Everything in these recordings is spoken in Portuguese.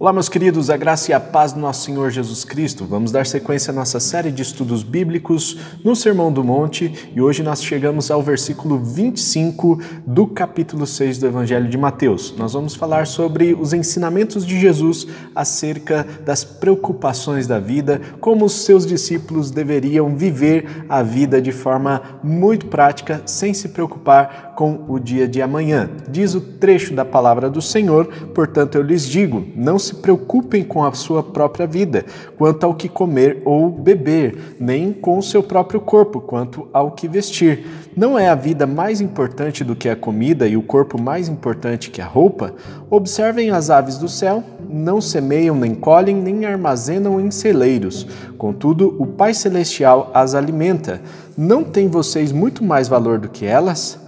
Olá, meus queridos, a graça e a paz do nosso Senhor Jesus Cristo. Vamos dar sequência à nossa série de estudos bíblicos no Sermão do Monte e hoje nós chegamos ao versículo 25 do capítulo 6 do Evangelho de Mateus. Nós vamos falar sobre os ensinamentos de Jesus acerca das preocupações da vida, como os seus discípulos deveriam viver a vida de forma muito prática, sem se preocupar com o dia de amanhã. Diz o trecho da palavra do Senhor, portanto eu lhes digo: não se preocupem com a sua própria vida, quanto ao que comer ou beber, nem com o seu próprio corpo, quanto ao que vestir. Não é a vida mais importante do que a comida e o corpo mais importante que a roupa? Observem as aves do céu, não semeiam, nem colhem, nem armazenam em celeiros. Contudo, o Pai Celestial as alimenta. Não têm vocês muito mais valor do que elas?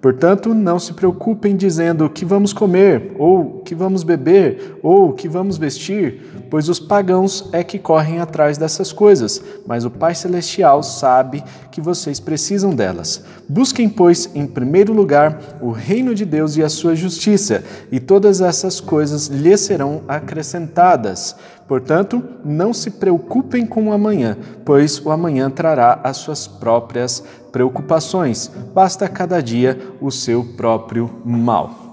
Portanto, não se preocupem dizendo que vamos comer, ou que vamos beber, ou que vamos vestir, pois os pagãos é que correm atrás dessas coisas, mas o Pai Celestial sabe que vocês precisam delas. Busquem, pois, em primeiro lugar o reino de Deus e a sua justiça, e todas essas coisas lhes serão acrescentadas. Portanto, não se preocupem com o amanhã, pois o amanhã trará as suas próprias preocupações. Basta cada dia o seu próprio mal.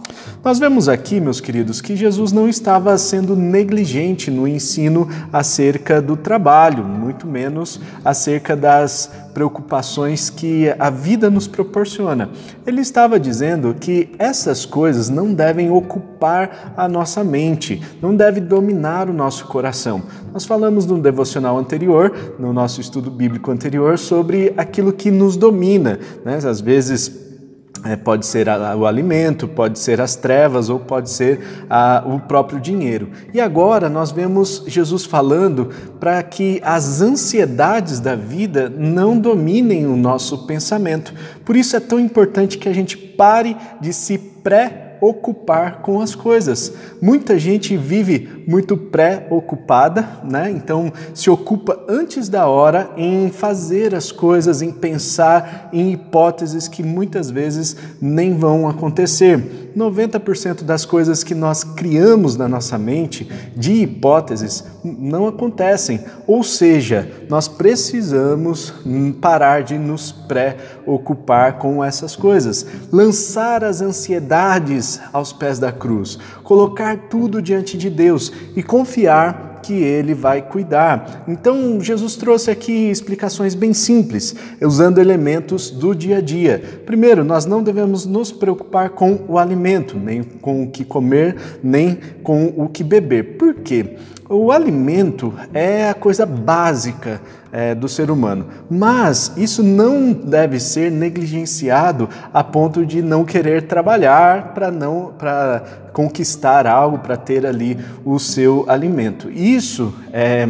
Nós vemos aqui, meus queridos, que Jesus não estava sendo negligente no ensino acerca do trabalho, muito menos acerca das preocupações que a vida nos proporciona. Ele estava dizendo que essas coisas não devem ocupar a nossa mente, não deve dominar o nosso coração. Nós falamos no devocional anterior, no nosso estudo bíblico anterior, sobre aquilo que nos domina. Né? Às vezes é, pode ser a, o alimento, pode ser as trevas ou pode ser a, o próprio dinheiro. E agora nós vemos Jesus falando para que as ansiedades da vida não dominem o nosso pensamento. Por isso é tão importante que a gente pare de se pré ocupar com as coisas. Muita gente vive muito pré-ocupada, né? Então se ocupa antes da hora em fazer as coisas, em pensar em hipóteses que muitas vezes nem vão acontecer. 90% das coisas que nós criamos na nossa mente de hipóteses não acontecem. Ou seja, nós precisamos parar de nos preocupar com essas coisas, lançar as ansiedades aos pés da cruz, colocar tudo diante de Deus e confiar que ele vai cuidar. Então, Jesus trouxe aqui explicações bem simples, usando elementos do dia a dia. Primeiro, nós não devemos nos preocupar com o alimento, nem com o que comer, nem com o que beber. Por quê? O alimento é a coisa básica é, do ser humano, mas isso não deve ser negligenciado a ponto de não querer trabalhar para não para conquistar algo, para ter ali o seu alimento. Isso é,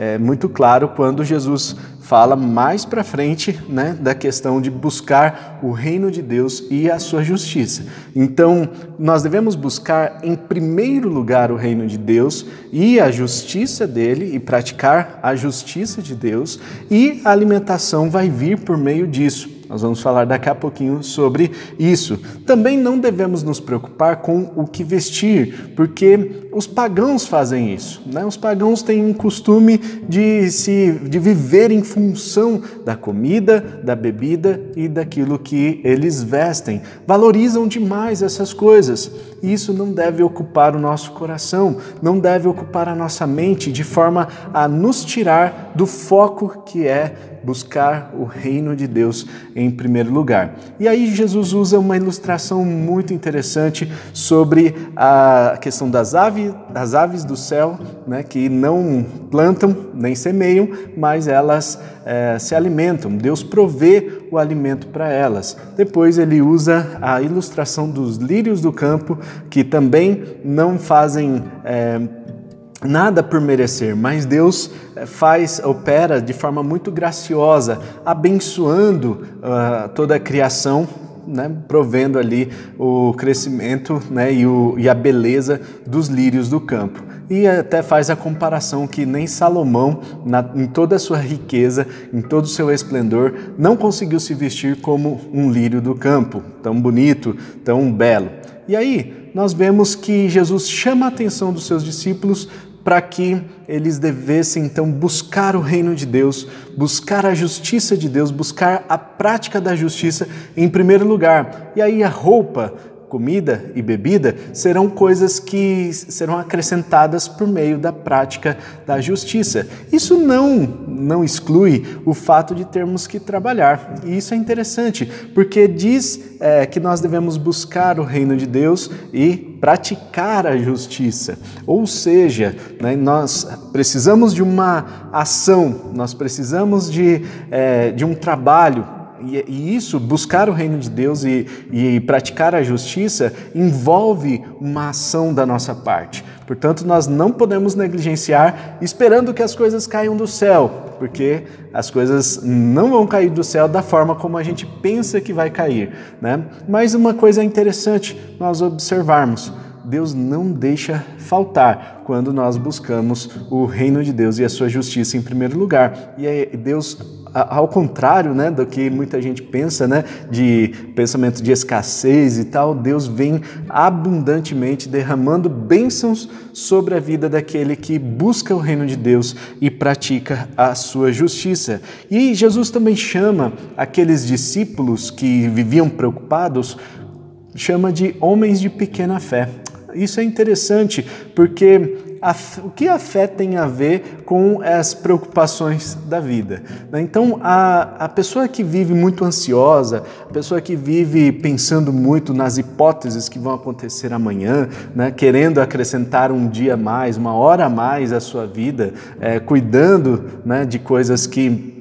é muito claro quando Jesus fala mais para frente né, da questão de buscar o reino de Deus e a sua justiça. Então, nós devemos buscar em primeiro lugar o reino de Deus e a justiça dele e praticar a justiça de Deus, e a alimentação vai vir por meio disso. Nós vamos falar daqui a pouquinho sobre isso. Também não devemos nos preocupar com o que vestir, porque os pagãos fazem isso. Né? Os pagãos têm um costume de, se, de viver em função da comida, da bebida e daquilo que eles vestem. Valorizam demais essas coisas. E isso não deve ocupar o nosso coração, não deve ocupar a nossa mente de forma a nos tirar do foco que é buscar o reino de Deus em primeiro lugar. E aí Jesus usa uma ilustração muito interessante sobre a questão das aves, das aves do céu, né, que não plantam nem semeiam, mas elas é, se alimentam. Deus provê o alimento para elas. Depois ele usa a ilustração dos lírios do campo, que também não fazem é, nada por merecer, mas Deus eh, faz, opera de forma muito graciosa, abençoando uh, toda a criação, né, provendo ali o crescimento né, e, o, e a beleza dos lírios do campo. E até faz a comparação que nem Salomão, na, em toda a sua riqueza, em todo o seu esplendor, não conseguiu se vestir como um lírio do campo, tão bonito, tão belo. E aí, nós vemos que Jesus chama a atenção dos seus discípulos para que eles devessem então buscar o reino de Deus, buscar a justiça de Deus, buscar a prática da justiça em primeiro lugar. E aí a roupa comida e bebida serão coisas que serão acrescentadas por meio da prática da justiça. Isso não não exclui o fato de termos que trabalhar. E isso é interessante, porque diz é, que nós devemos buscar o reino de Deus e praticar a justiça. Ou seja, né, nós precisamos de uma ação, nós precisamos de, é, de um trabalho e, e, isso, buscar o reino de Deus e, e praticar a justiça, envolve uma ação da nossa parte. Portanto, nós não podemos negligenciar esperando que as coisas caiam do céu, porque as coisas não vão cair do céu da forma como a gente pensa que vai cair. Né? Mas uma coisa interessante nós observarmos. Deus não deixa faltar quando nós buscamos o reino de Deus e a sua justiça em primeiro lugar. E Deus ao contrário né, do que muita gente pensa, né, de pensamento de escassez e tal, Deus vem abundantemente derramando bênçãos sobre a vida daquele que busca o reino de Deus e pratica a sua justiça. E Jesus também chama aqueles discípulos que viviam preocupados, chama de homens de pequena fé. Isso é interessante porque o que a fé tem a ver com as preocupações da vida. Né? Então, a, a pessoa que vive muito ansiosa, a pessoa que vive pensando muito nas hipóteses que vão acontecer amanhã, né? querendo acrescentar um dia a mais, uma hora a mais à sua vida, é, cuidando né, de coisas que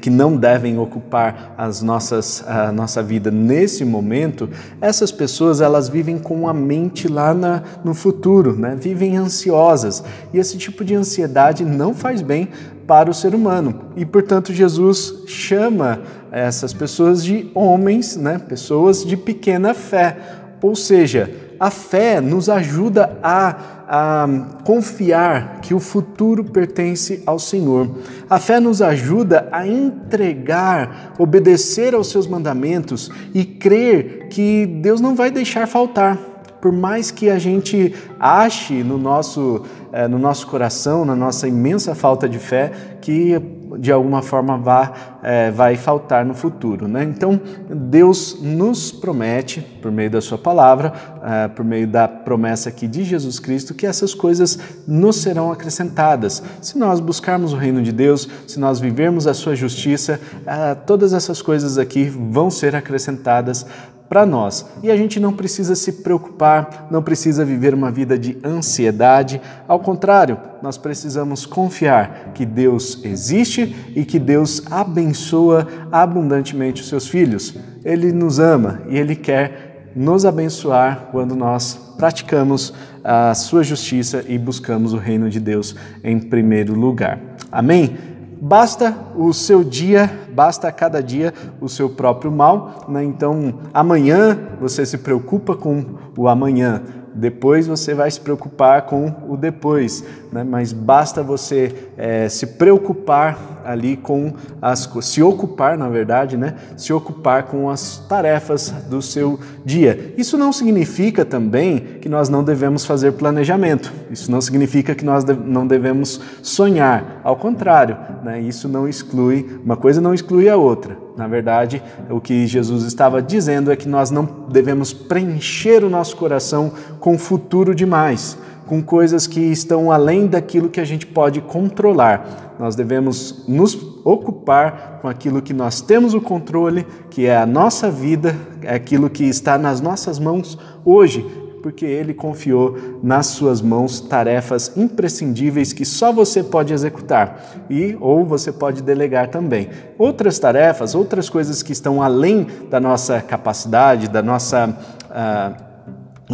que não devem ocupar as nossas, a nossa vida nesse momento, essas pessoas elas vivem com a mente lá na, no futuro, né? vivem ansiosas. E esse tipo de ansiedade não faz bem para o ser humano. E, portanto, Jesus chama essas pessoas de homens, né? pessoas de pequena fé. Ou seja, a fé nos ajuda a, a, confiar que o futuro pertence ao Senhor. A fé nos ajuda a entregar, obedecer aos seus mandamentos e crer que Deus não vai deixar faltar. Por mais que a gente ache no nosso, eh, no nosso coração, na nossa imensa falta de fé, que de alguma forma vá, é, vai faltar no futuro. Né? Então, Deus nos promete, por meio da Sua palavra, é, por meio da promessa aqui de Jesus Cristo, que essas coisas nos serão acrescentadas. Se nós buscarmos o reino de Deus, se nós vivermos a Sua justiça, é, todas essas coisas aqui vão ser acrescentadas para nós. E a gente não precisa se preocupar, não precisa viver uma vida de ansiedade. Ao contrário, nós precisamos confiar que Deus existe e que Deus abençoa abundantemente os seus filhos. Ele nos ama e ele quer nos abençoar quando nós praticamos a sua justiça e buscamos o reino de Deus em primeiro lugar. Amém? Basta o seu dia, basta cada dia o seu próprio mal. Né? Então, amanhã você se preocupa com o amanhã, depois você vai se preocupar com o depois, né? mas basta você é, se preocupar ali com as se ocupar, na verdade, né? se ocupar com as tarefas do seu dia. Isso não significa também que nós não devemos fazer planejamento. Isso não significa que nós não devemos sonhar. Ao contrário, né? isso não exclui uma coisa não exclui a outra. Na verdade, o que Jesus estava dizendo é que nós não devemos preencher o nosso coração com futuro demais, com coisas que estão além daquilo que a gente pode controlar. Nós devemos nos ocupar com aquilo que nós temos o controle, que é a nossa vida, é aquilo que está nas nossas mãos hoje, porque ele confiou nas suas mãos tarefas imprescindíveis que só você pode executar e ou você pode delegar também. Outras tarefas, outras coisas que estão além da nossa capacidade, da nossa uh,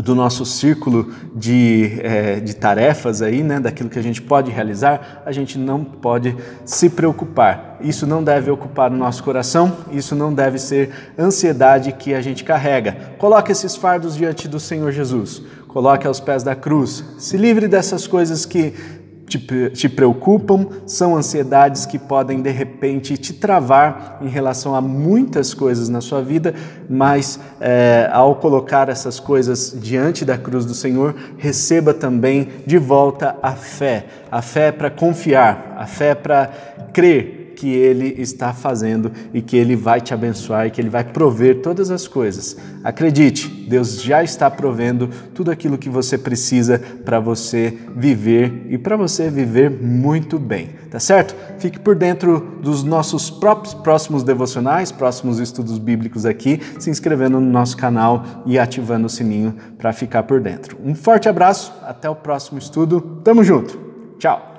do nosso círculo de, é, de tarefas aí, né, daquilo que a gente pode realizar, a gente não pode se preocupar. Isso não deve ocupar o nosso coração, isso não deve ser ansiedade que a gente carrega. Coloque esses fardos diante do Senhor Jesus, coloque aos pés da cruz, se livre dessas coisas que te, te preocupam, são ansiedades que podem de repente te travar em relação a muitas coisas na sua vida, mas é, ao colocar essas coisas diante da cruz do Senhor, receba também de volta a fé. A fé para confiar, a fé para crer que Ele está fazendo e que Ele vai te abençoar e que Ele vai prover todas as coisas. Acredite, Deus já está provendo tudo aquilo que você precisa para você viver e para você viver muito bem, tá certo? Fique por dentro dos nossos próprios próximos devocionais, próximos estudos bíblicos aqui, se inscrevendo no nosso canal e ativando o sininho para ficar por dentro. Um forte abraço, até o próximo estudo. Tamo junto. Tchau.